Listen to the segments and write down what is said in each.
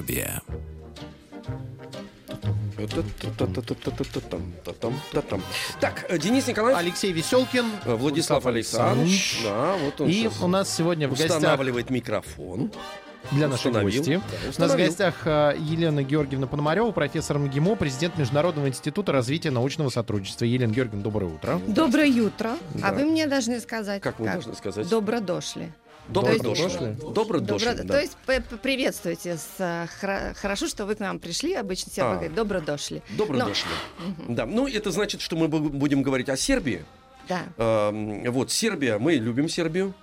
Сербия. Так, Денис Николаев, Алексей Веселкин. Владислав Александрович. Да, вот он И у нас сегодня в гостях устанавливает микрофон. для нашей гости. Да, У нас в гостях Елена Георгиевна Пономарева, профессор МГИМО, президент Международного института развития научного сотрудничества. Елена Георгиевна, доброе утро. Доброе утро. Да. А вы мне должны сказать, Как мы должны сказать? Добро дошли. Добро дошли. Добро дошли, да. То есть приветствуйте. С, э, хра- хорошо, что вы к нам пришли. Обычно все А. говорят, добро дошли. Добро Но- дошли. Да, ну это значит, что мы бу- будем говорить о Сербии. Да. Эм, Вот, Сербия, мы любим Сербию.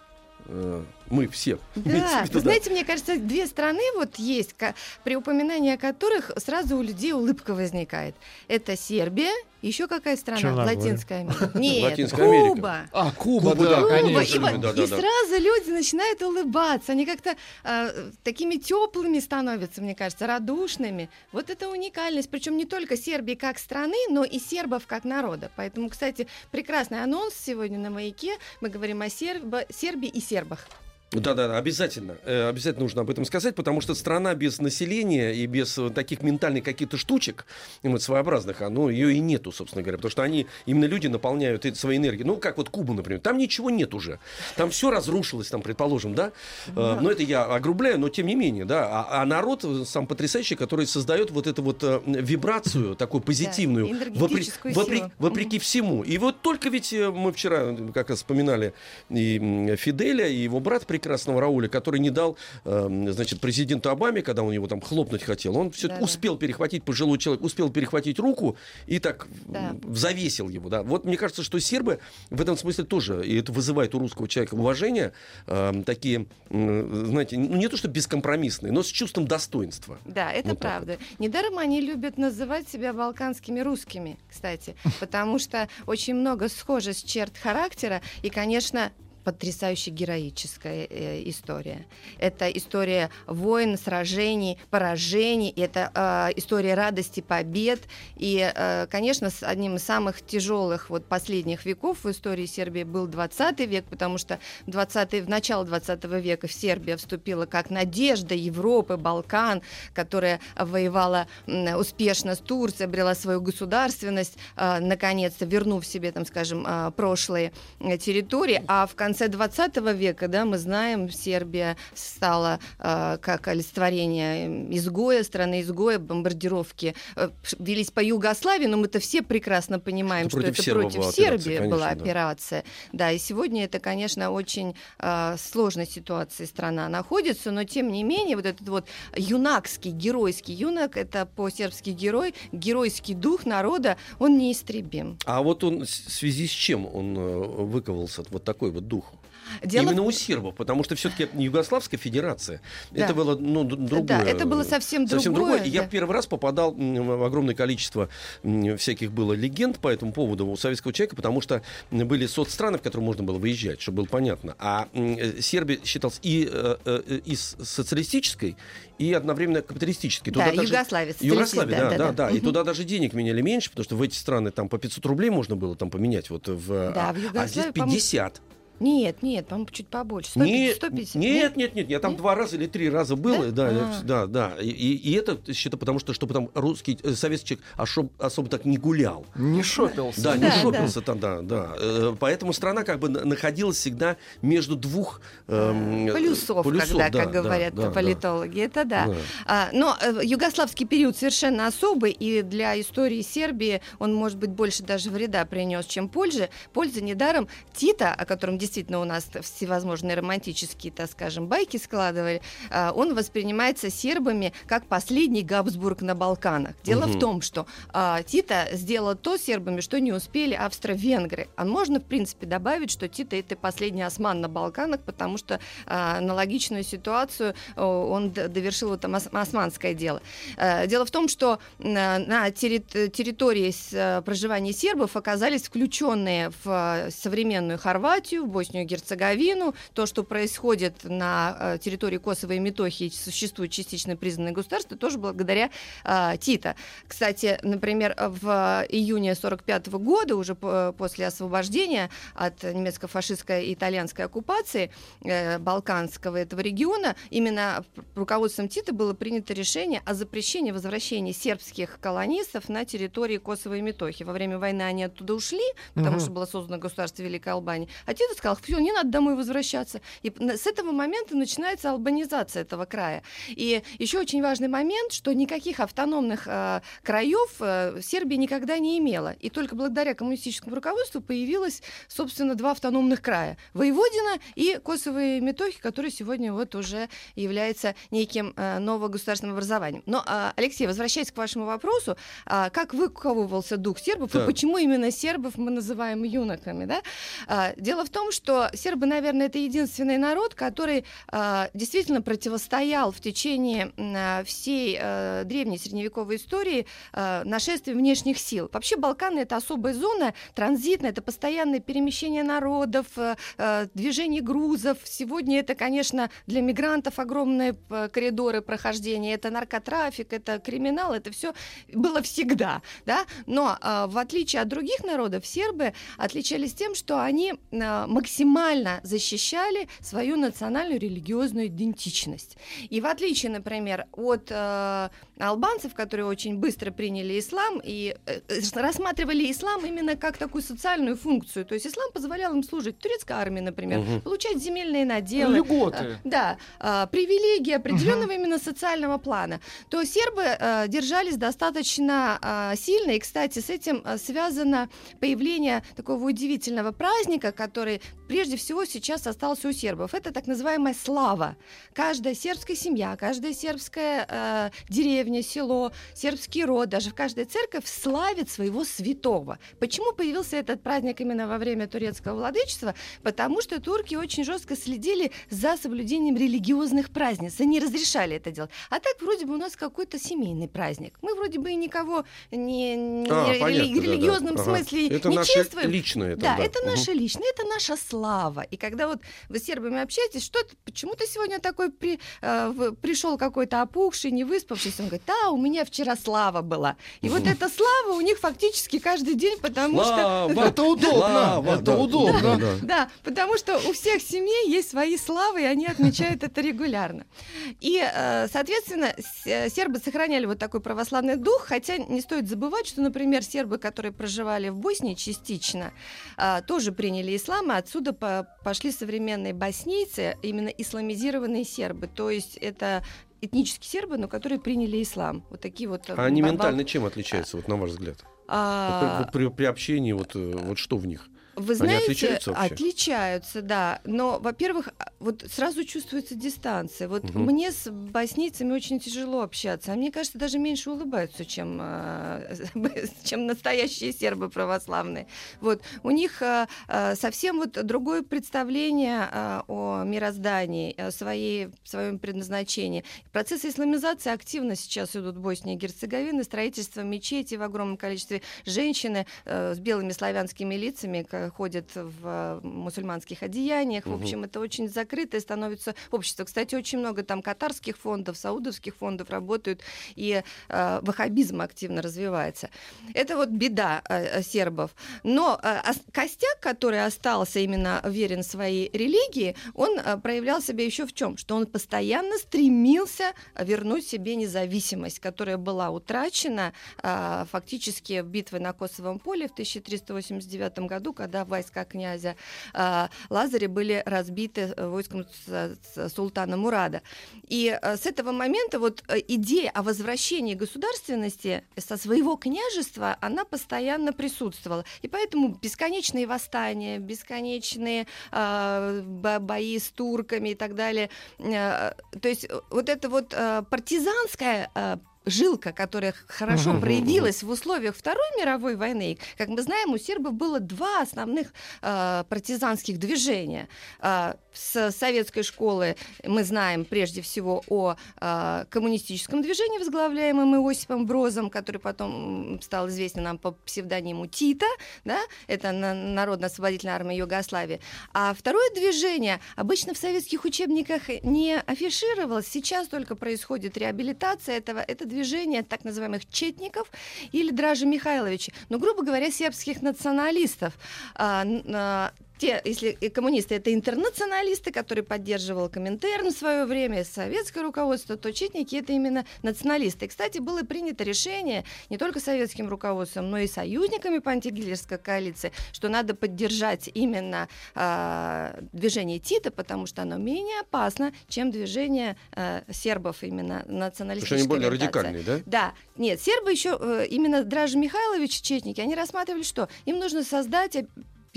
Э, Мы все. Да, виду, вы знаете, мне кажется, две страны вот есть, при упоминании о которых сразу у людей улыбка возникает. Это Сербия, еще какая страна? Черногория. Латинская Америка. Нет, Латинская Америка. Куба. А, Куба, Куба, да, Куба, конечно, и, да, да, и да. сразу люди начинают улыбаться. Они как-то э, такими теплыми становятся, мне кажется, радушными. Вот это уникальность. Причем не только Сербии как страны, но и сербов как народа. Поэтому, кстати, прекрасный анонс сегодня на маяке. Мы говорим о Сербо- Сербии и сербах. Да, да, да, обязательно. Э, Обязательно нужно об этом сказать, потому что страна без населения и без э, таких ментальных каких-то штучек ну, вот, своеобразных, оно ее и нету, собственно говоря. Потому что они, именно люди наполняют это своей энергией. Ну, как вот Куба, например. Там ничего нет уже. Там все разрушилось, там, предположим, да. Э, Но это я огрубляю, но тем не менее, да. А, а народ сам потрясающий, который создает вот эту вот вибрацию, такую позитивную, энергетическую вопре- силу. вопреки всему. И вот только ведь мы вчера как раз вспоминали и Фиделя, и его брат прекрасного Рауля, который не дал, э, значит, президенту Обаме, когда он его там хлопнуть хотел, он все Да-да. успел перехватить пожилой человек, успел перехватить руку и так Да. завесил его, да. Вот мне кажется, что сербы в этом смысле тоже, и это вызывает у русского человека уважение, э, такие, м, знаете, ну не то что бескомпромиссные, но с чувством достоинства. Да, это Вот правда. Недаром они любят называть себя балканскими русскими, кстати, потому что очень много схожесть черт характера и, конечно, потрясающе героическая э, история. Это история войн, сражений, поражений, это э, история радости, побед. И, э, конечно, с одним из самых тяжелых вот последних веков в истории Сербии был 20 век, потому что в, 20 в начало 20 века в Сербия вступила как надежда Европы, Балкан, которая воевала успешно с Турцией, обрела свою государственность, э, наконец-то вернув себе, там, скажем, э, прошлые э, территории. А в конце 20 века, да, мы знаем, Сербия стала э, как олицетворение изгоя, страны изгоя, бомбардировки э, велись по Югославии, но мы-то все прекрасно понимаем, Это что это против была операция, Сербии конечно, была да. операция. Да, и сегодня это, конечно, очень э, сложной ситуации страна находится, но тем не менее вот этот вот юнакский, геройский юнак, это по-сербски герой, геройский дух народа, он неистребим. А вот он в связи с чем он э, выковался, вот такой вот дух? Дело Именно у сербов, потому что все-таки Югославская Федерация, Да. это было ну, другое. Да, это было совсем Совсем другое, другое. И я да. первый раз попадал в огромное количество всяких было легенд по этому поводу у советского человека, потому что были соцстраны, в которые можно было выезжать, чтобы было понятно. А э, Сербия считалась и, э, э, и социалистической, и одновременно капиталистической. Да, даже- Югославия, Югославия, да, да, да, да. да. И Мгм. туда даже денег меняли меньше, потому что в эти страны там по 500 рублей можно было там поменять. Вот в, Да, а, в а здесь по-моему, 50. Нет, нет, по-моему, чуть побольше. 150, Нет, 150, нет, нет, нет, я там Нет? два раза или три раза был, Да? да, А. да, да, и, и- это считаю, потому что чтобы там русский э, советский человек ошоб- особо так не гулял, Не шопился. да, не Да, шопился там, да, да, Э, поэтому страна как бы на- находилась всегда между двух эм, Полюсов, полюсов, когда, да, как да, говорят да, да. политологи, это да. Да. А, но э, югославский период совершенно особый, и для истории Сербии он, может быть, больше даже вреда принес, чем пользы. Польза недаром Тита, о котором действительно у нас всевозможные романтические, так скажем, байки складывали, а, он воспринимается сербами как последний Габсбург на Балканах. Дело Мгм. в том, что а, Тита сделал то сербами, что не успели австро-венгры. А можно, в принципе, добавить, что Тита это последний осман на Балканах, потому что а, аналогичную ситуацию он довершил вот там ос- османское дело. Дело в том, что на, на терри- территории проживания сербов оказались включенные в современную Хорватию, в Боснию и Герцеговину. То, что происходит на э, территории Косово и Метохии, существует частично признанное государство, тоже благодаря э, Тита. Кстати, например, в июне 45 года, уже по- после освобождения от немецко-фашистской и итальянской оккупации э, Балканского этого региона, именно руководством Тита было принято решение о запрещении возвращения сербских колонистов на территории Косово и Метохи. Во время войны они оттуда ушли, потому Мгм. что было создано государство Великой Албании. А Тита сказал, все, не надо домой возвращаться. И с этого момента начинается албанизация этого края. И еще очень важный момент, что никаких автономных э, краев э, Сербия никогда не имела. И только благодаря коммунистическому руководству появилось, собственно, два автономных края. Воеводина и Косово и Метохи, который сегодня вот уже является неким э, новогосударственным образованием. Но, э, Алексей, возвращаясь к вашему вопросу, а, как выковывался дух сербов и Так. почему именно сербов мы называем юноками, да? А, Дело в том, что сербы, наверное, это единственный народ, который а, действительно противостоял в течение а, всей э, древней средневековой истории э, нашествию внешних сил. Вообще Балканы это особая зона, транзитная, это постоянное перемещение народов, э, э, движение грузов. Сегодня это, конечно, для мигрантов огромные э, коридоры прохождения, это наркотрафик, это криминал, это все было всегда, да. Но э, в отличие от других народов, сербы отличались тем, что они э, максимально защищали свою национальную религиозную идентичность. И в отличие, например, от э, албанцев, которые очень быстро приняли ислам и э, э, рассматривали ислам именно как такую социальную функцию. То есть ислам позволял им служить турецкой армии, например, Мгм. получать земельные наделы. Льготы. Э, Да, э, привилегии определенного именно социального плана. То сербы держались достаточно э, сильно. И, кстати, с этим связано появление такого удивительного праздника, который прежде всего сейчас остался у сербов. Это так называемая слава. Каждая сербская семья, каждая сербская э, деревня, село, сербский род, даже в каждой церковь славит своего святого. Почему появился этот праздник именно во время турецкого владычества? Потому что турки очень жестко следили за соблюдением религиозных праздниц. Они разрешали это делать. А так вроде бы у нас какой-то семейный праздник. Мы вроде бы и никого не, не А, рели- понятно, да, да. религиозном Ага. смысле Это не наше чествуем. личное. это, Да, это Мгм. наше личное, это наша слава. И когда вот вы с сербами общаетесь, что ты, почему ты сегодня такой при, э, пришел какой-то опухший, не выспавшийся? Он говорит, да, у меня вчера слава была. И вот эта слава у них фактически каждый день, потому что... Это удобно, Слава, это да. удобно. Да, да. Да, потому что у всех семей есть свои славы, и они отмечают это регулярно. И, э, соответственно, э, сербы сохраняли вот такой православный дух, хотя не стоит забывать, что, например, сербы, которые проживали в Боснии частично, а, тоже приняли ислам, и отсюда по- пошли современные боснийцы, именно исламизированные сербы. То есть это этнические сербы, но которые приняли ислам. Вот такие вот... э, А они ментально чем отличаются, вот на ваш взгляд? Вот а, при, при- при общении, вот, э, вот что в них? Вы знаете, отличаются вообще? отличаются, да. Но, во-первых, а, вот сразу чувствуется дистанция. Вот Мгм. мне с боснийцами очень тяжело общаться, а мне кажется, даже меньше улыбаются, чем, а, чем настоящие сербы православные. Вот у них а, совсем вот другое представление о мироздании, о своей, своем предназначении. Процессы исламизации активно сейчас идут в Боснии и Герцеговине, строительство мечетей в огромном количестве. Женщины э, с белыми славянскими лицами ходят в э, мусульманских одеяниях. В общем, это очень закрытое становится общество. Кстати, очень много там катарских фондов, саудовских фондов работают, и э, ваххабизм активно развивается. Это вот беда э, э, сербов. Но э, ос- костяк, который остался именно верен своей религии, он э, проявлял себя еще в чем? Что он постоянно стремился вернуть себе независимость, которая была утрачена а, фактически битвой на Косовом поле в 1389 году, когда войска князя а, Лазаря были разбиты в войском султана Мурада. И с этого момента вот идея о возвращении государственности со своего княжества, она постоянно присутствовала. И поэтому бесконечные восстания, бесконечные э, бои с турками и так далее. Э, то есть вот это вот э, партизанская э, жилка, которая хорошо проявилась в условиях Второй мировой войны. Как мы знаем, у сербов было два основных э, партизанских движения. Э, с советской школы мы знаем прежде всего о э, коммунистическом движении, возглавляемом Иосипом Брозом, который потом стал известен нам по псевдониму Тита, да? это Народно-освободительная армия Югославии. А второе движение обычно в советских учебниках не афишировалось, сейчас только происходит реабилитация этого. Это движение движения так называемых четников или Дражи Михайловича, но, грубо говоря, сербских националистов. Те, если коммунисты это интернационалисты, которые поддерживал Коминтерн в свое время, советское руководство, то четники это именно националисты. И, кстати, было принято решение не только советским руководством, но и союзниками по антигитлерской коалиции, что надо поддержать именно э, движение Тита, потому что оно менее опасно, чем движение э, сербов именно националистическое. Потому что они более радикальные, да? Да. Нет, сербы еще, э, именно Дражи Михайлович, четники, они рассматривали, что им нужно создать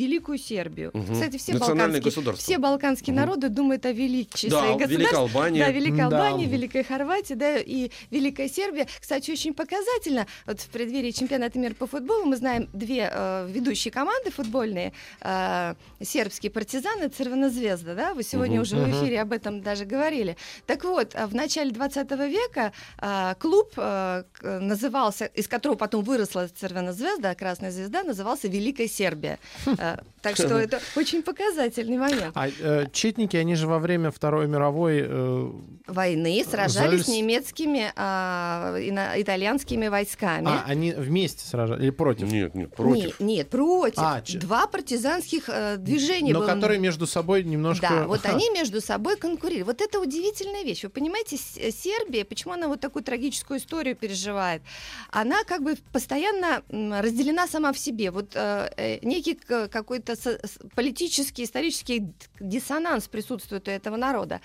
Великую Сербию. Угу. Кстати, все балканские, все балканские угу. народы думают о величии да, своих государств. Великая Албания. Да, Великая да. Албания, Великая Хорватия, да, и Великая Сербия. Кстати, очень показательно, вот в преддверии чемпионата мира по футболу мы знаем две э, ведущие команды футбольные, э, сербские партизаны, Цервена-Звезда, да, вы сегодня угу. уже угу. в эфире об этом даже говорили. Так вот, в начале 20 века э, клуб э, назывался, из которого потом выросла Цервена-Звезда, Красная Звезда, назывался Великая Сербия. Э, так что это очень показательный момент. А э, четники, они же во время Второй мировой э, войны сражались с немецкими, э, итальянскими войсками. А, они вместе сражались или против? Нет, нет, против. Нет, нет против. А, Два партизанских э, движения. Но было... которые между собой немножко... Да, вот они между собой конкурировали. Вот это удивительная вещь. Вы понимаете, Сербия, почему она вот такую трагическую историю переживает? Она как бы постоянно разделена сама в себе. Вот э, э некий какой-то политический, исторический диссонанс присутствует у этого народа.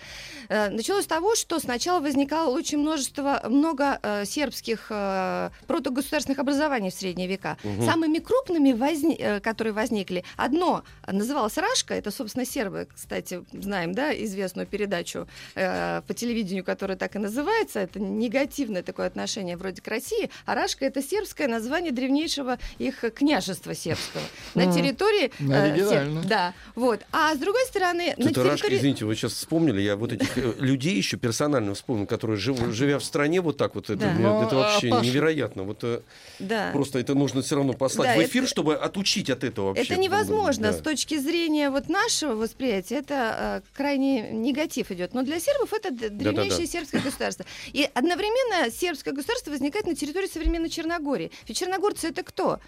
Э, началось с того, что сначала возникало очень множество, много э, сербских э, протогосударственных образований в средние века. Угу. Самыми крупными, возни, которые возникли, одно называлось Рашка, это, собственно, сербы, кстати, знаем, да, известную передачу э, по телевидению, которая так и называется, это негативное такое отношение вроде к России, а Рашка это сербское название древнейшего их княжества сербского на территории Оригинально. Э, да, вот. А с другой стороны... на территории... извините, вы сейчас вспомнили, я вот этих э, людей еще персонально вспомнил, которые, жив, живя в стране вот так вот, это, да. это вообще невероятно. Вот, э, да. Просто это нужно все равно послать да, в эфир, это... чтобы отучить от этого вообще. Это невозможно да. с точки зрения вот нашего восприятия, это э, крайне негатив идет. Но для сербов это древнейшее да, да, да. сербское государство. И одновременно сербское государство возникает на территории современной Черногории. Ведь черногорцы это кто?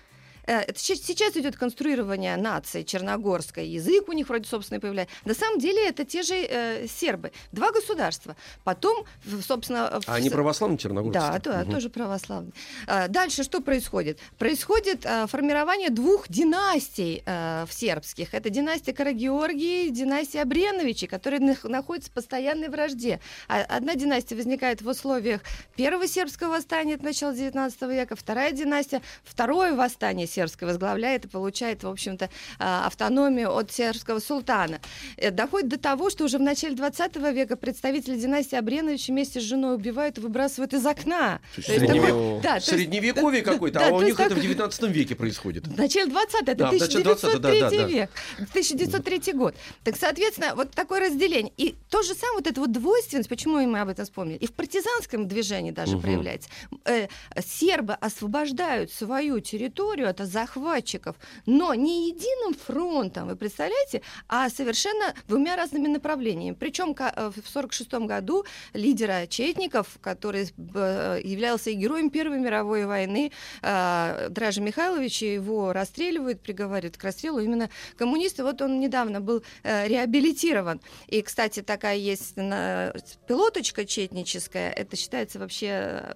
Э, сейчас идет конструирование нации черногорской, язык у них вроде собственный появляется. На самом деле это те же э, сербы. Два государства. Потом, собственно... А они православные черногорцы? Да, да угу. тоже православные. А, дальше что происходит? Происходит а, формирование двух династий а, в сербских. Это династия Карагеоргии, династия Абреновичей, которые находятся в постоянной вражде. Одна династия возникает в условиях первого сербского восстания, это начало 19 века, вторая династия, второе восстание сербское возглавляет и получает, в общем-то, а, автономию от сербского султана. Э, доходит до того, что уже в начале 20 века представители династии Абреновича вместе с женой убивают и выбрасывают из окна. Средневековье да, Средневековье какое-то, а у них это в 19 веке происходит. В начале 20 это да, 1903 век, 1903 год. Так, соответственно, вот такое разделение. И то же самое, вот эта вот двойственность, почему мы об этом вспомнили, и в партизанском движении даже угу. проявляется. Э, сербы освобождают свою территорию от захватчиков, но не единым фронтом, вы представляете, а совершенно двумя разными направлениями. Причем э, в 1946 году лидера Четников, который э, являлся и героем Первой мировой войны, э, Дража Михайлович, его расстреливают, приговаривают к расстрелу именно коммунисты. Вот он недавно был реабилитирован. И, кстати, такая есть пилоточка четническая, это считается вообще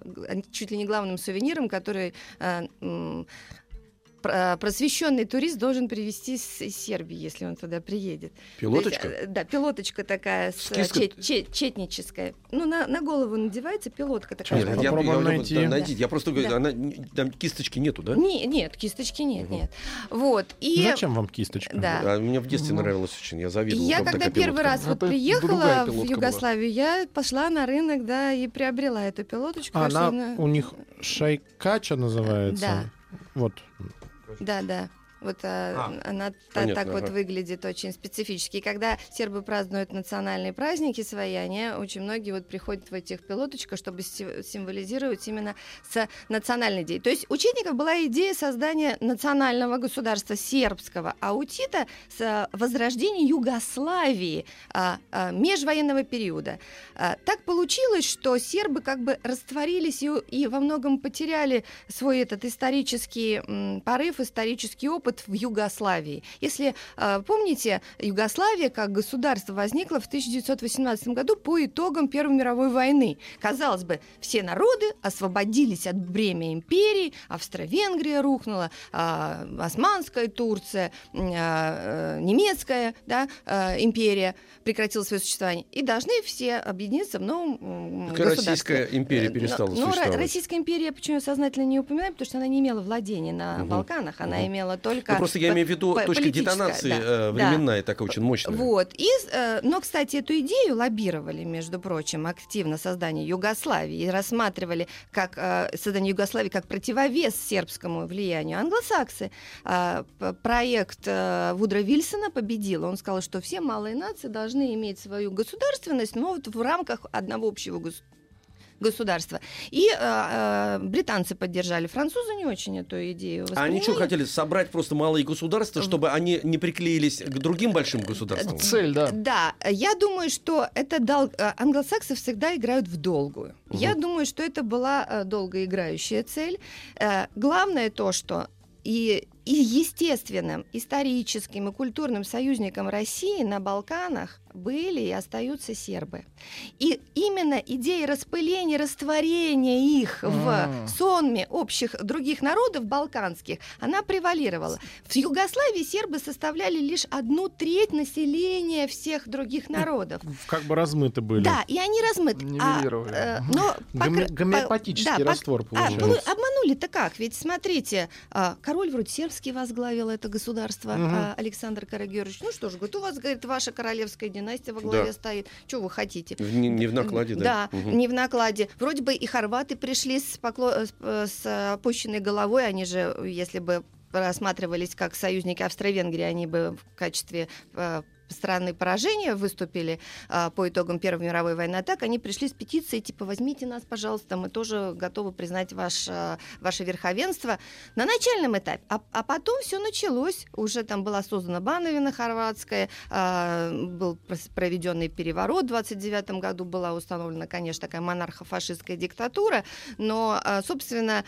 чуть ли не главным сувениром, который просвещенный турист должен привезти с из Сербии, если он туда приедет. Пилоточка? То есть, э, да, пилоточка такая с, э, Киска- чет- чет- четническая. Ну, на, на голову надевается пилотка такая. Нет, я, я- найти. да, найдите. Я просто говорю, Да. она, там кисточки нету, да? Не- нет, кисточки нет, Мгм. нет. Вот. И Зачем вам кисточка? Да. А мне в детстве Ну. нравилось очень, я завидовал. я когда первый пилотка. раз вот Это приехала в пилотка была. Югославию, я пошла на рынок, да, и приобрела эту пилоточку. Она на- у них шайкача называется. Да. Вот. Да, да. Вот а, она понятно, так вот ага. выглядит очень специфически. И когда сербы празднуют национальные праздники свои, они очень многие вот приходят в этих пилоточках, чтобы си- символизировать именно с национальной идеей. То есть у Четников была идея создания национального государства сербского, а у Тита с а, возрождения Югославии а, а, межвоенного периода. А, так получилось, что сербы как бы растворились и, и во многом потеряли свой этот исторический м, порыв, исторический опыт в Югославии. Если э, помните, Югославия как государство возникла в 1918 году по итогам Первой мировой войны. Казалось бы, все народы освободились от бремя империи, Австро-Венгрия рухнула, а, Османская Турция, а, э, немецкая да, империя прекратила свое существование. И должны все объединиться в новом государстве. Российская империя Э, перестала но, но существовать. Российская империя, почему я сознательно не упоминаю, потому что она не имела владения на Мгм. Балканах, она Мгм. имела только... Ну, просто я имею в виду точка детонации да, э, да. временная такая очень мощная. Вот. И, э, но, кстати, эту идею лоббировали, между прочим, активно создание Югославии и рассматривали как э, создание Югославии как противовес сербскому влиянию. Англосаксы. Проект Вудро Вильсона победил. Он сказал, что все малые нации должны иметь свою государственность, но вот в рамках одного общего государства государства. И э, э, британцы поддержали, французы не очень эту идею А они что хотели собрать просто малые государства, чтобы они не приклеились к другим большим государствам? Цель, да. Да, я думаю, что это дал... э, англосаксы всегда играют в долгую. Я Мгм. думаю, что это была э, долгоиграющая цель. Э, Главное то, что и, и естественным историческим и культурным союзником России на Балканах были и остаются сербы. И именно идея распыления, растворения их М. в сонме общих других народов балканских, она превалировала. В Югославии сербы составляли лишь одну треть населения всех других народов. Как бы размыты были. Да, и они размыты. А, э, но Гоме- покр- по- гомеопатический да, пок- раствор а, получается. полу- обманули-то как? Ведь смотрите, а, король вроде сербский возглавил это государство, Мгм. а, Александр Карагерович. Ну что ж, говорит, у вас, говорит, ваша королевская династия во главе Да. стоит. Что вы хотите? В- Не, не в накладе, да? Да, Мгм. не в накладе. Вроде бы и хорваты пришли с, покло- с, э, с опущенной головой. Они же, если бы рассматривались как союзники Австро-Венгрии, они бы в качестве э, страны поражения выступили а, по итогам Первой мировой войны. А так они пришли с петицией, типа, возьмите нас, пожалуйста, мы тоже готовы признать ваш, а, ваше верховенство на начальном этапе. А, а потом все началось. Уже там была создана Бановина хорватская, а, был проведенный переворот в 29 году, была установлена, конечно, такая монархо-фашистская диктатура, но, а, собственно,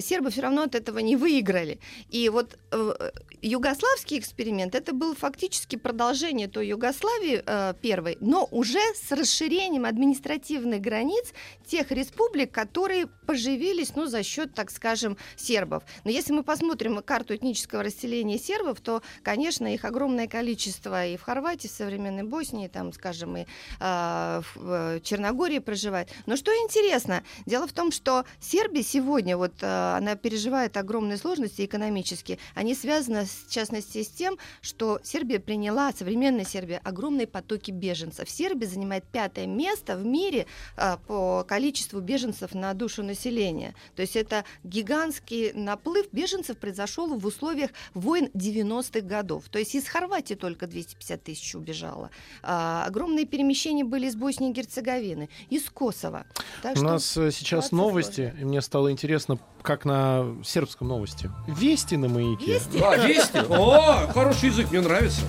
сербы все равно от этого не выиграли. И вот э, югославский эксперимент это был фактически продолжение той Югославии э, первой, но уже с расширением административных границ тех республик, которые поживились, ну, за счет, так скажем, сербов. Но если мы посмотрим карту этнического расселения сербов, то, конечно, их огромное количество и в Хорватии, в современной Боснии, там, скажем, и э, в э, Черногории проживает. Но что интересно, дело в том, что Сербия сегодня, вот э, она переживает огромные сложности экономические, они связаны, в частности, с тем, что Сербия приняла, современная Сербия, огромные потоки беженцев. Сербия занимает пятое место в мире э, по количеству беженцев на душу населения. То есть это гигантский наплыв беженцев произошел в условиях войн 90-х годов. То есть из Хорватии только 250 тысяч убежало. А, огромные перемещения были из Боснии и Герцеговины, из Косово. Так У что- нас э, сейчас новости, и мне стало интересно, как на сербском новости. Вести на маяке. Вести? А, вести? О, хороший язык, мне нравится.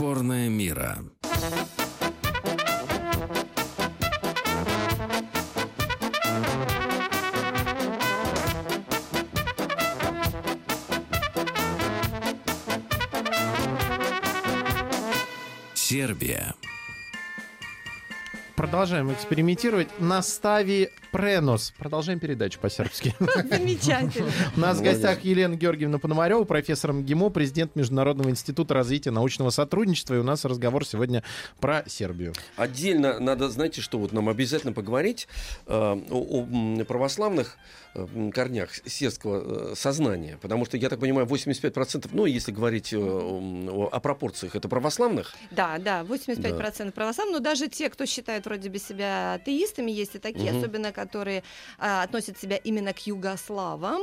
Сборная мира. Сербия. Продолжаем экспериментировать. Настави Пренос. Продолжаем передачу по-сербски. Замечательно. У нас в гостях Елена Георгиевна Пономарева, профессор МГИМО, президент Международного института развития научного сотрудничества. И у нас разговор сегодня про Сербию. Отдельно надо, знаете, что вот нам обязательно поговорить э, о, православных э, корнях сербского э, сознания. Потому что, я так понимаю, 85%, ну, если говорить о, о пропорциях, это православных. Да, да, 85% православных, но даже те, кто считает вроде бы себя атеистами, есть и такие, Мгм. особенно которые а, относят себя именно к югославам,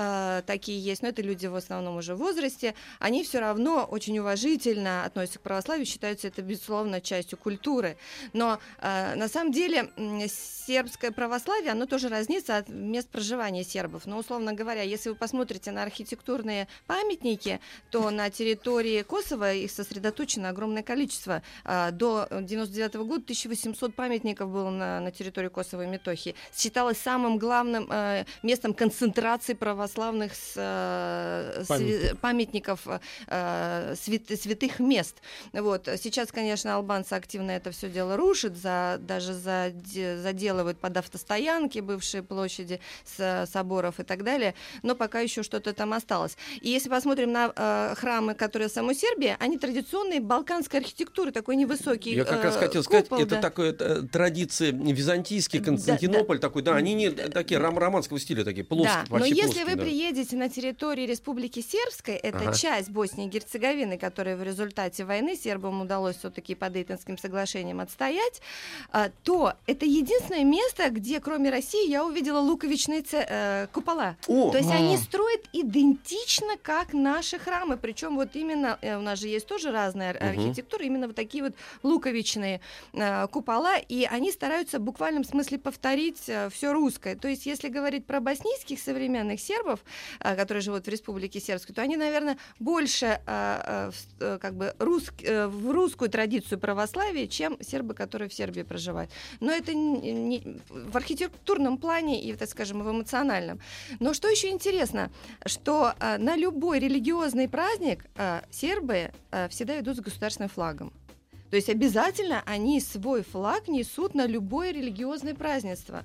а, такие есть, но это люди в основном уже в возрасте, они все равно очень уважительно относятся к православию, считаются это, безусловно, частью культуры. Но а, на самом деле сербское православие, оно тоже разнится от мест проживания сербов. Но, условно говоря, если вы посмотрите на архитектурные памятники, то на территории Косово их сосредоточено огромное количество. А, До 99 года 1800 памятников было на, на территории Косово и Метохии. Считалось самым главным э, местом концентрации православных э, сви- памятников э, свят- святых мест. Вот. Сейчас, конечно, албанцы активно это все дело рушат, за, даже заде- заделывают под автостоянки бывшие площади с, соборов и так далее, но пока еще что-то там осталось. И если посмотрим на э, храмы, которые в самой Сербии, они традиционные балканской архитектуры, такой невысокий Я как раз э, хотел сказать, купол, это да. такое э, традиции византийский, Да, Константинополь такой, да, они не такие ром- романского стиля, такие плоские, Да, но если вы да. приедете на территории Республики Сербской, это Ага. часть Боснии и Герцеговины, которая в результате войны сербам удалось все-таки по Дейтонским соглашениям отстоять, а, то это единственное место, где кроме России я увидела луковичные э, купола. О, То есть М. они строят идентично, как наши храмы. Причем вот именно, э, у нас же есть тоже разная Мгм. архитектура, именно вот такие вот луковичные э, купола, и они стараются в буквальном смысле повторить все русское. То есть если говорить про боснийских современных сербов, э, которые живут в Республике Сербской, то они, наверное, больше э, в- э, как бы рус- э, в русскую традицию православия, чем сербы, которые в Сербии проживают. Но это не- в архитектурном плане и, так скажем, в эмоциональном. Но что еще интересно, что на любой религиозный праздник сербы всегда идут с государственным флагом. То есть обязательно они свой флаг несут на любое религиозное празднество.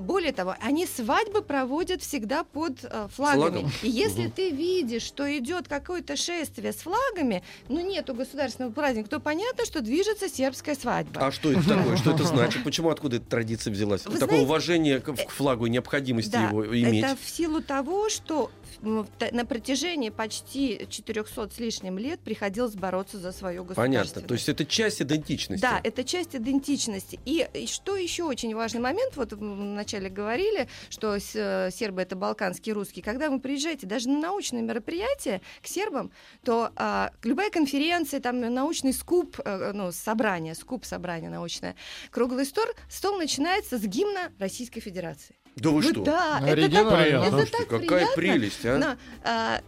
Более того, они свадьбы проводят всегда под э, флагами. Флагом? И если Мгм. ты видишь, что идет какое-то шествие с флагами, ну нету государственного праздника, то понятно, что движется сербская свадьба. А что это такое? Что это значит? Почему, откуда эта традиция взялась? Вы Такое знаете, уважение к, к флагу и необходимости Да, его иметь. Это в силу того, что на протяжении почти 400 с лишним лет приходилось бороться за свое государство. Понятно. То есть это часть идентичности. Да, это часть идентичности. И, что еще очень важный момент, вот вначале говорили, что э, сербы это балканские русские. Когда вы приезжаете даже на научные мероприятия к сербам, то а, любая конференция, там научный скуп, э, ну, собрание, скуп собрание научное, круглый стол, стол начинается с гимна Российской Федерации. Да вы Ну что? Да, это так, Оригинально. это Слушайте, так какая приятно. прелесть, а? Но, а,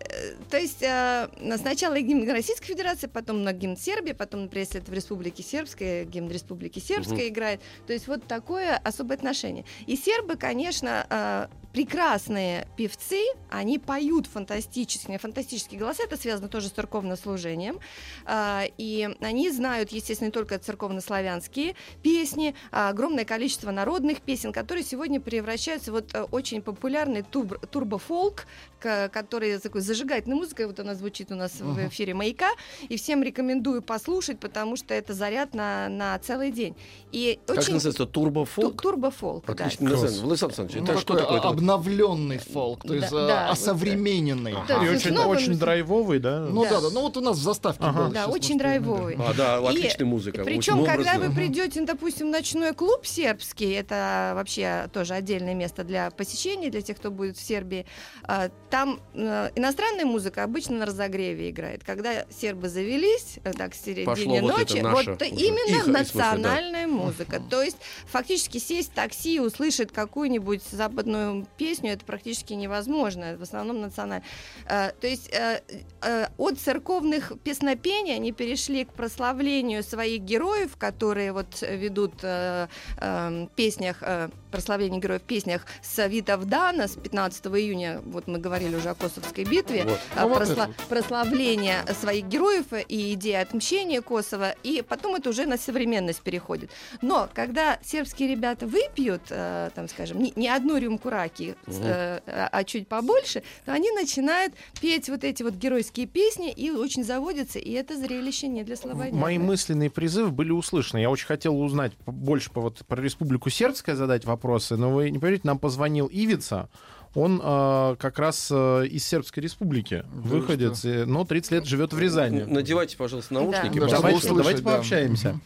то есть а, сначала гимн Российской Федерации, потом на гимн Сербии, потом, например, если это в Республике Сербской, гимн Республики Сербской играет. То есть вот такое особое отношение. И сербы, конечно, а, прекрасные певцы, они поют фантастические, фантастические голоса, это связано тоже с церковнослужением, А, и они знают, естественно, не только церковнославянские песни, а огромное количество народных песен, которые сегодня превращаются в вот э, очень популярный тур- турбофолк, который такой зажигательной музыкой, вот она звучит у нас в эфире «Маяка», и всем рекомендую послушать, потому что это заряд на, на целый день. И Как очень... называется? Ту- Турбофолк? Турбофолк, да. Отлично. Владислав Александрович, Ну, это что такой такое? Обновленный фолк, то есть Да, э, да, осовремененный. Да, И с очень, новым- очень драйвовый, да? Ну Да. да, да, ну вот у нас в заставке Ага. было Да, очень драйвовый. А, да, И отличная музыка. Причем, когда образно. вы придете, допустим, в ночной клуб сербский, это вообще тоже отдельное место для посещения, для тех, кто будет в Сербии, а, там э, иностранная музыка обычно на разогреве играет. Когда сербы завелись, э, так, в середине Пошло вот ночи, это наше вот уже. именно Их, в смысле, да. национальная музыка. То есть фактически сесть в такси и услышать какую-нибудь западную песню, это практически невозможно, в основном национально. Э, то есть э, э, от церковных песнопений они перешли к прославлению своих героев, которые вот ведут э, э, песнях, э, прославление героев в песнях с Витов Дана с 15 июня, вот мы говорили уже о Косовской битве, Вот. э, Ну, вот просла- это. прославление своих героев и идея отмщения Косово, и потом это уже на современность переходит. Но когда сербские ребята выпьют, э, там, скажем, не, не одну рюмку раки, Мгм. э, а а чуть побольше, то они начинают петь вот эти вот геройские песни и очень заводятся, и это зрелище не для слабонервных. Мои мысленные призывы были услышаны. Я очень хотел узнать больше по, вот, про Республику Сербская, задать вопросы, но вы не поверите, нам позвонил Ивица. Он э, как раз э, из Сербской Республики вы выходец, э, но 30 лет живет в Рязани. Надевайте, пожалуйста, наушники. Да. Да, Давайте, услышать, давайте да. пообщаемся.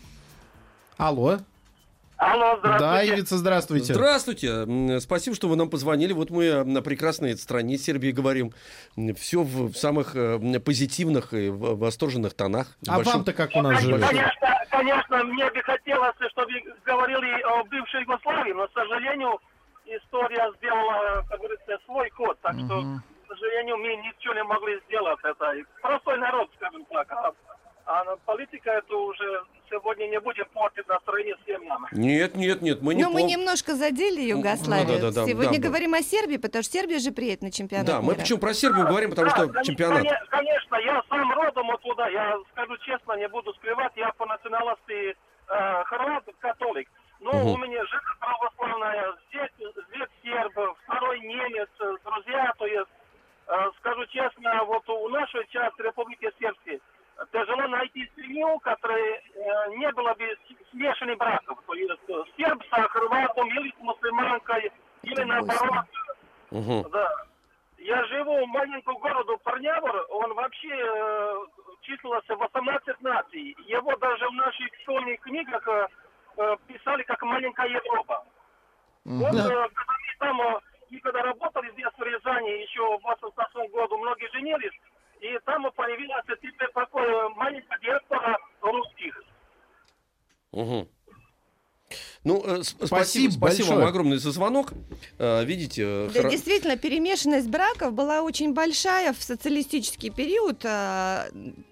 Алло. Алло, Да, здравствуйте. Ивица, здравствуйте. Здравствуйте. Спасибо, что вы нам позвонили. Вот мы на прекрасной стране Сербии говорим. Все в самых э, позитивных и в- восторженных тонах. А большим- вам-то как у нас Конечно, живет? конечно, конечно, мне бы хотелось, чтобы говорили о бывшей Югославии, но, к сожалению, история сделала, как говорится, свой ход, так что, Мгм. к сожалению, мы ничего не могли сделать. Это простой народ, скажем так. А, политика это уже сегодня не будет портить настроение всем нам. Нет, нет, нет, мы не Но мы пом- немножко задели Югославию. да, да, да, Сегодня да. говорим о Сербии, потому что Сербия же приедет на чемпионат Да, мы мира. почему про Сербию говорим, потому Да, что коне- чемпионат. коне- Конечно, я сам родом оттуда, я скажу честно, не буду скрывать, я по национальности э, хорват, католик. Но Мгм. у меня жена православная, здесь, здесь серб, второй немец, друзья, то есть, э, скажу честно, вот у нашей части Республики Сербской тяжело найти семью, которая э, не было бы смешанных браков. То есть э, серб с хорватом или с мусульманкой, или наоборот. Мгм. Да. Я живу в маленьком городе Парнявр, он вообще э, числился 18 наций. Его даже в наших школьных книгах э, э, писали как маленькая Европа. Вот, э, когда мы там, э, и когда работали здесь в Рязани, еще в 88 году многие женились, и там появилась маленькая диаспора русских. Мгм. Ну, э, спасибо, Спасибо спасибо вам большое. огромное за звонок. Э, Видите, э, Да, хоро- действительно, перемешанность браков была очень большая в социалистический период.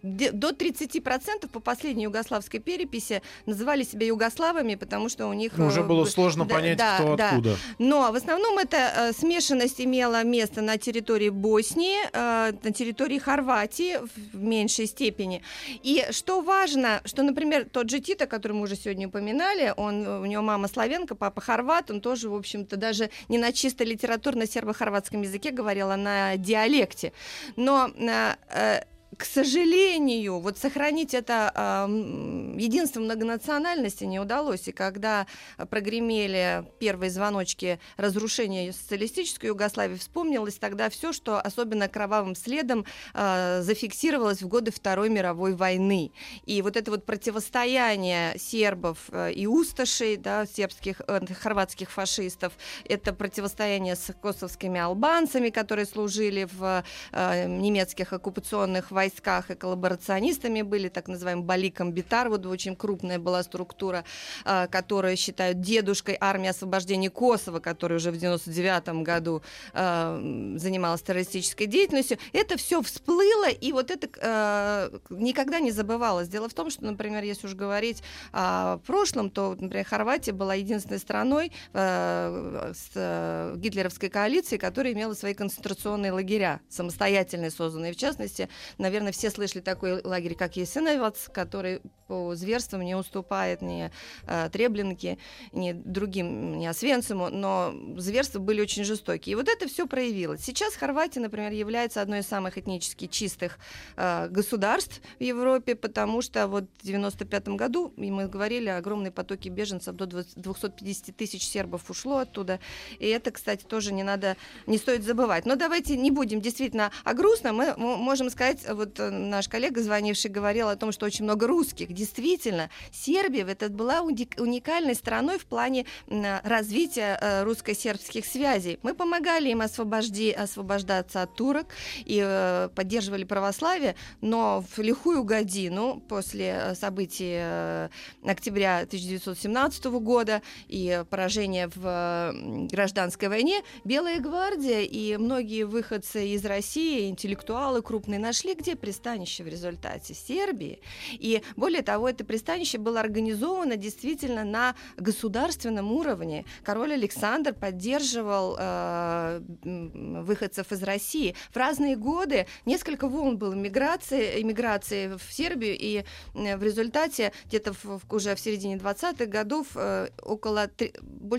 де- До 30% по последней югославской переписи называли себя югославами, потому что у них... Ну, уже э, было сложно да, понять, да, кто да. откуда. Но в основном эта э, смешанность имела место на территории Боснии, э, на территории Хорватии в меньшей степени. И что важно, что, например, тот же Тита, который мы уже сегодня упоминали, он, у него мама славянка, папа хорват, он тоже, в общем-то, даже не на чисто литературно-сербо-хорватском языке говорил, а на диалекте. Но э, э, к сожалению, вот сохранить это м, единство многонациональности не удалось. И когда прогремели первые звоночки разрушения социалистической Югославии, вспомнилось тогда все, что особенно кровавым следом а, зафиксировалось в годы Второй мировой войны. И вот это вот противостояние сербов э, и усташей, да, сербских, э, хорватских фашистов, это противостояние с косовскими албанцами, которые служили в э, немецких оккупационных войсках и коллаборационистами были, так называемый Баликом Битар, вот очень крупная была структура, э, которую считают дедушкой армии освобождения Косово, которая уже в 99 году э, занималась террористической деятельностью. Это все всплыло, и вот это э, никогда не забывалось. Дело в том, что, например, если уж говорить о прошлом, то, например, Хорватия была единственной страной с гитлеровской коалицией, которая имела свои концентрационные лагеря, самостоятельные созданные. В частности, наверное, все слышали такой лагерь, как Есеновец, который по зверствам не уступает ни э, Треблинке, ни другим, ни Освенциму, но зверства были очень жестокие. И вот это все проявилось. Сейчас Хорватия, например, является одной из самых этнически чистых э, государств в Европе, потому что вот в 95 году, и мы говорили, огромные потоки беженцев, до 20 250 тысяч сербов ушло оттуда. И это, кстати, тоже не надо, не стоит забывать. Но давайте не будем действительно о грустном. Мы можем сказать, вот э, наш коллега, звонивший, говорил о том, что очень много русских. Действительно, Сербия это была уник- уникальной страной в плане развития э, русско-сербских связей. Мы помогали им освобожди, освобождаться от турок и э, поддерживали православие, но в лихую годину после событий октября 1917 года и поражения в гражданской войне Белая гвардия и многие выходцы из России, интеллектуалы крупные, нашли где пристанище в результате Сербии. И более того, это пристанище было организовано действительно на государственном уровне. Король Александр поддерживал э, выходцев из России. В разные годы несколько волн было миграции, иммиграции в Сербию, и э, в результате где-то в- уже в середине 20-х годов э, около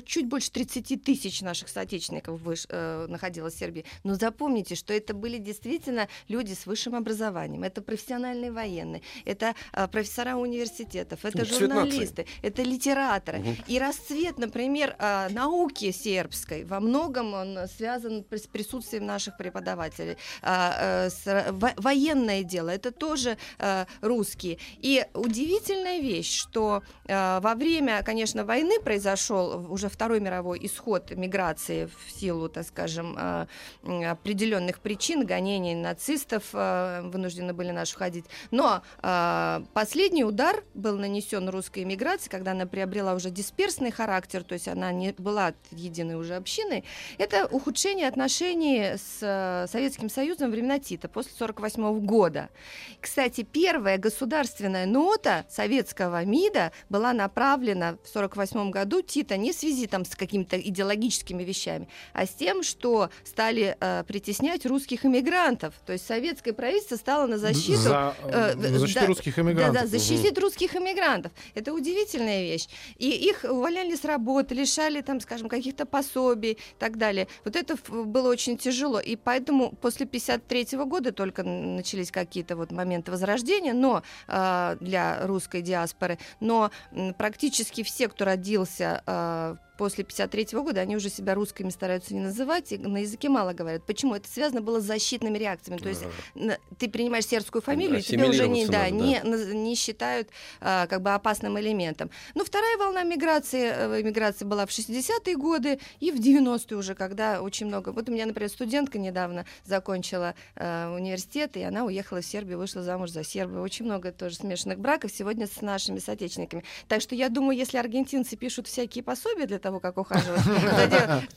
чуть больше 30 тысяч наших соотечественников выш- э, находилось в Сербии. Но запомните, что это были действительно люди с высшим образованием, это профессиональные военные, это э, профессора университетов, это журналисты, это литераторы. Мгм. И расцвет, например, э, науки сербской во многом он связан с присутствием наших преподавателей. А, э, военное дело, это тоже русские. И удивительная вещь, что во время, конечно, войны произошел уже Второй мировой исход миграции в силу, так скажем, определенных причин, гонений нацистов вынуждены были наши уходить. Но э, последний удар был нанесен русской эмиграции, когда она приобрела уже дисперсный характер, то есть она не была единой уже общиной. Это ухудшение отношений с э, Советским Союзом времена Тита после 1948 года. Кстати, первая государственная нота советского МИДа была направлена в 1948 году Тита не в связи там, с какими-то идеологическими вещами, а с тем, что стали э, притеснять русских иммигрантов. То есть советское правительство стало на защиту За, э, э, защиту да, русских иммигрантов. да, да, защитить русских иммигрантов. Это удивительная вещь. И их увольняли с работы, лишали, там, скажем, каких-то пособий и так далее. Вот это было очень тяжело. И поэтому после 53 года только начались какие-то вот моменты возрождения, но э, для русской диаспоры. Но практически все, кто родился э, после 53 года, они уже себя русскими стараются не называть, и на языке мало говорят. Почему? Это связано было с защитными реакциями. То есть н- ты принимаешь сербскую фамилию, и тебе уже не, да, надо, не, наз- не считают а, как бы опасным элементом. Ну, вторая волна миграции, э, миграции была в 60-е годы и в 90-е уже, когда очень много... Вот у меня, например, студентка недавно закончила э, университет, и она уехала в Сербию, вышла замуж за серба. Очень много тоже смешанных браков сегодня с нашими соотечественниками. Так что я думаю, если аргентинцы пишут всякие пособия для того, как ухаживать,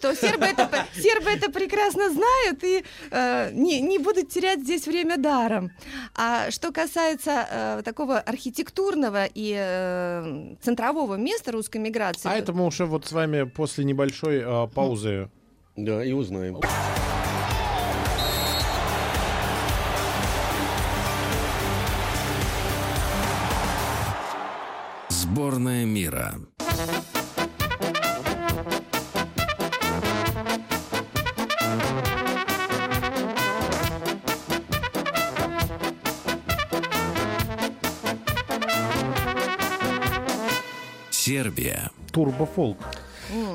то сербы это, п- сербы это прекрасно знают и э, не, не будут терять здесь время даром. А что касается э, такого архитектурного и э, центрового места русской миграции, А то- это мы уже вот с вами после небольшой э, паузы. Да, и узнаем. Сборная мира. Сербия. Турбофолк.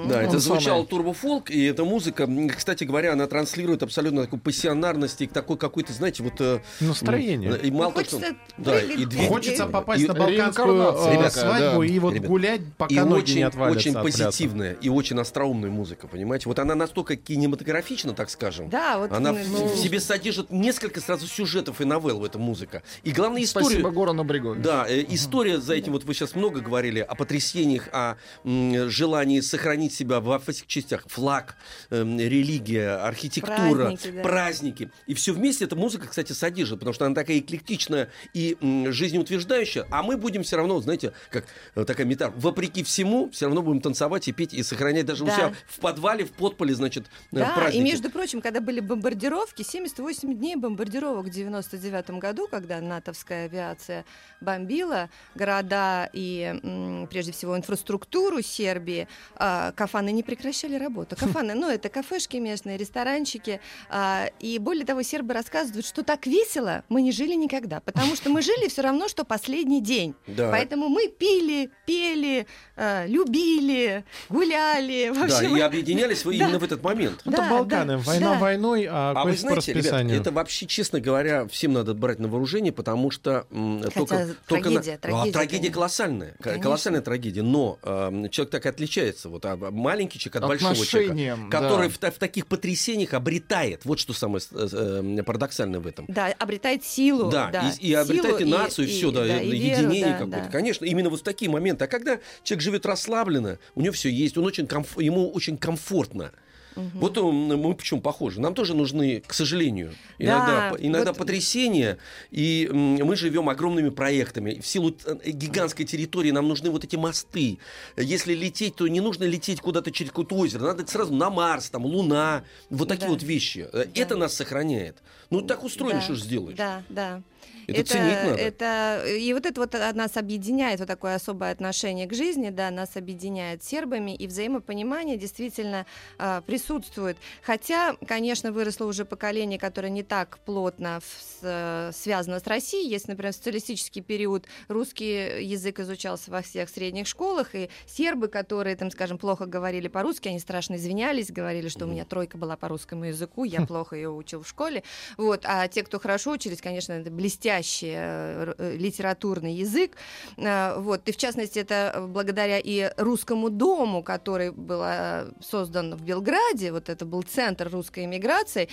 Да, это Он звучал самый. турбофолк, и эта музыка, кстати говоря, она транслирует абсолютно такую пассионарность и такой какой-то, знаете, вот... э, Настроение. И мало того, хочется да, и две- Хочется попасть и- на балканскую э, такая, свадьбу да. и вот Ребят, гулять, пока и ноги очень, не отвалятся очень позитивная и очень остроумная музыка, понимаете? Вот она настолько кинематографична, так скажем. Да, вот Она ну, в, в себе содержит несколько сразу сюжетов и новелл в эта музыка. И главная история... Спасибо, Горан Брегович. Да, э, история за этим, вот вы сейчас много говорили о потрясениях, о м, желании сохранить себя во всех частях. Флаг, эм, религия, архитектура, Праздники, да. праздники. И все вместе эта музыка, кстати, содержит, потому что она такая эклектичная и м, жизнеутверждающая, а мы будем все равно, знаете, как э, такая метафора, вопреки всему, все равно будем танцевать и петь, и сохранять даже у Да. себя в подвале, в подполе, значит, э, Да, праздники. и между прочим, когда были бомбардировки, 78 дней бомбардировок в 99 году, когда натовская авиация бомбила города и, прежде всего, инфраструктуру Сербии, а, кафаны не прекращали работу. Кафаны, ну, это кафешки местные, ресторанчики. а, И более того, сербы рассказывают, что так весело мы не жили никогда. Потому что мы жили все равно, что последний день. Да. Поэтому мы пили, пели, а, любили, гуляли. В Да, общем, и объединялись Да. именно в этот момент. Это Да, Балканы. да, Война да. войной, а, А вы знаете, ребят, это вообще, честно говоря, всем надо брать на вооружение, потому что м, Хотя только, только на- трагедия, А, трагедия, трагедия конечно. колоссальная, Конечно. колоссальная трагедия. Но эм, человек так и отличается, вот а, маленький человек от большого человека, который да. в, в таких потрясениях обретает. Вот что самое э, э, парадоксальное в этом. Да, обретает силу. Да, да, и, и обретает и силу, нацию, и, все, да, да, и и веру, единение да, какое-то. да. Конечно, именно вот в такие моменты. А когда человек живет расслабленно, у него все есть, он очень комф- ему очень комфортно. Вот он, мы почему похожи? Нам тоже нужны, к сожалению, иногда, Да, иногда вот- потрясения, и мы живем огромными проектами. В силу э, гигантской территории нам нужны вот эти мосты. Если лететь, то не нужно лететь куда-то через какое-то озеро, надо сразу на Марс, там, Луна, вот такие Да. вот вещи. Э, Это нас сохраняет. Ну, так устроено, Да, что ж сделаешь. Да, да. Это ценить надо. это- и вот это вот а, нас объединяет, вот такое особое отношение к жизни, да, нас объединяет сербами, и взаимопонимание действительно а, присутствует. Хотя, конечно, выросло уже поколение, которое не так плотно в- с- связано с Россией. Если, например, в социалистический период русский язык изучался во всех средних школах, и сербы, которые, там, скажем, плохо говорили по-русски, они страшно извинялись, говорили, что у меня тройка была по русскому языку, я плохо ее учил в школе. Вот. А те, кто хорошо учились, конечно, это блестящий э, э, литературный язык. Э, Вот. И в частности, это благодаря и русскому дому, который был создан в Белграде, вот это был центр русской эмиграции,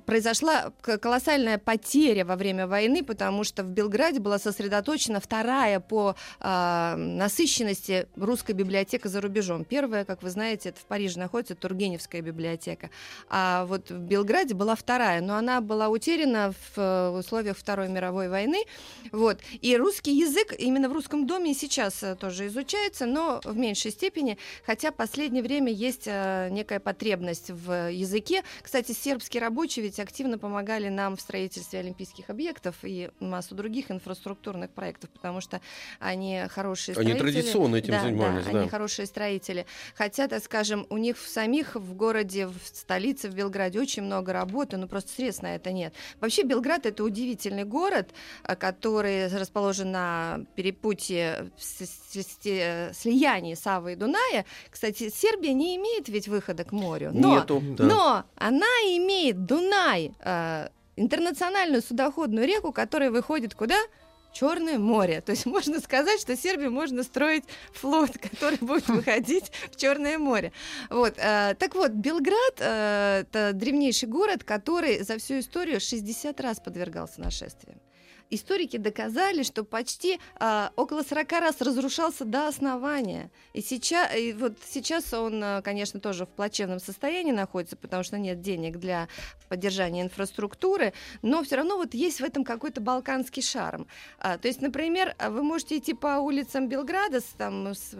произошла колоссальная потеря во время войны, потому что в Белграде была сосредоточена вторая по а, насыщенности русская библиотека за рубежом. Первая, как вы знаете, это в Париже находится Тургеневская библиотека. А вот в Белграде была вторая, но она была утеряна в э, условиях Второй мировой войны. Вот. И русский язык именно в русском доме сейчас э, тоже изучается, но в меньшей степени, хотя в последнее время есть э, некая потребность в языке. Кстати, сербские рабочие ведь активно помогали нам в строительстве олимпийских объектов и массу других инфраструктурных проектов, потому что они хорошие Они строители. традиционно этим Да, занимались, да, да. они хорошие строители. Хотя, так скажем, у них в самих в городе, в столице, в Белграде очень много работы, но просто средств на это нет. Вообще Белград это удивительный город, а, который расположен на перепутье с- с- с- слиянии Савы и Дуная. Кстати, Сербия не имеет ведь выхода к морю. Но, Нету. да. но она имеет Дунай, э, интернациональную судоходную реку, которая выходит куда? Черное море. То есть можно сказать, что Сербии можно строить флот, который будет выходить в Черное море. Вот. э, так вот, Белград э, это древнейший город, который за всю историю 60 раз подвергался нашествиям. Историки доказали, что почти а, около 40 раз разрушался до основания. И сейчас, и вот сейчас он, а, конечно, тоже в плачевном состоянии находится, потому что нет денег для поддержания инфраструктуры, но все равно вот есть в этом какой-то балканский шарм. А, то есть, например, а, вы можете идти по улицам Белграда там, с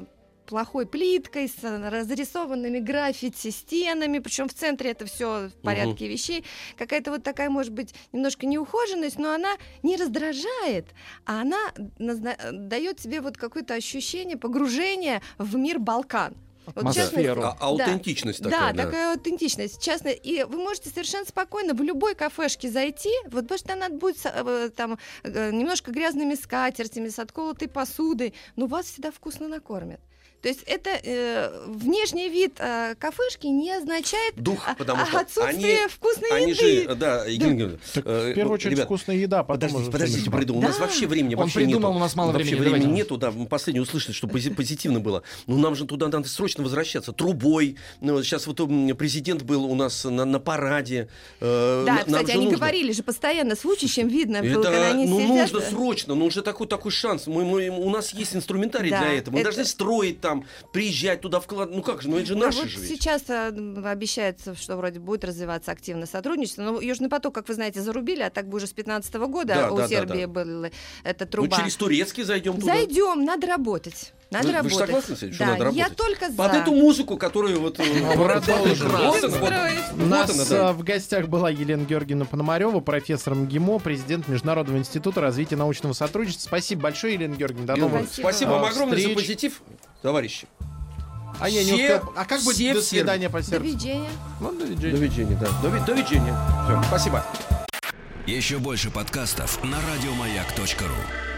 плохой плиткой, с разрисованными граффити стенами, причем в центре это все в порядке вещей. Какая-то вот такая, может быть, немножко неухоженность, но она не раздражает, а она назна- дает тебе вот какое-то ощущение погружения в мир Балкан. Вот, частности, Атмосферу. А- аутентичность да, такая, Да, да. такая аутентичность. Честно, и вы можете совершенно спокойно в любой кафешке зайти, вот потому что она будет с- э, там э, немножко грязными скатертями, с отколотой посудой, но вас всегда вкусно накормят. То есть это э, внешний вид э, кафешки не означает Дух, а- потому что отсутствие они- вкусной Они еды. же, да, Евгений Георгиевич, Так, э, в первую ну, очередь ребят, вкусная еда, потом Подождите, уже подождите, что-нибудь приду. У нас Да. вообще времени Он вообще придумал, нету. у нас мало вообще времени, времени давайте. нету, да. Мы последнее услышали, что пози- позитивно было. Но нам же туда надо срочно возвращаться. Трубой. Ну, сейчас вот президент был у нас на, на параде. Э, Да, кстати, они нужно. говорили же постоянно с Вучичем, видно, было, когда Это, они ну, сидят. нужно срочно, ну, уже такой, такой шанс. Мы, мы- у нас есть инструментарий Да, для этого. Мы это- должны строить там, приезжать туда, вкладывать. Ну как же, ну это же Ну, наши вот же ведь. сейчас а, м, обещается, что вроде будет развиваться активное сотрудничество. Но Южный поток, как вы знаете, зарубили, а так бы уже с 15 года Да, у да, да, Сербии да. была эта Ну, труба. через турецкий зайдем туда. Зайдем, надо работать. Надо Вы- вы же работать. согласны с этим, что да, надо я работать? только за. Под эту музыку, которую вот... э, Продолжим. Вот- Строить. У нас да. э, в гостях была Елена Георгиевна Пономарева, профессор МГИМО, президент Международного института развития научного сотрудничества. Спасибо большое, Елена Георгиевна. До новых Спасибо вам э, огромное за позитив, товарищи. А я не Все- успел. А как будет до свидания по До сердцу? видения. Ну, до До видения. да. До, до видения. Все, спасибо. Еще больше подкастов на радиомаяк.ру.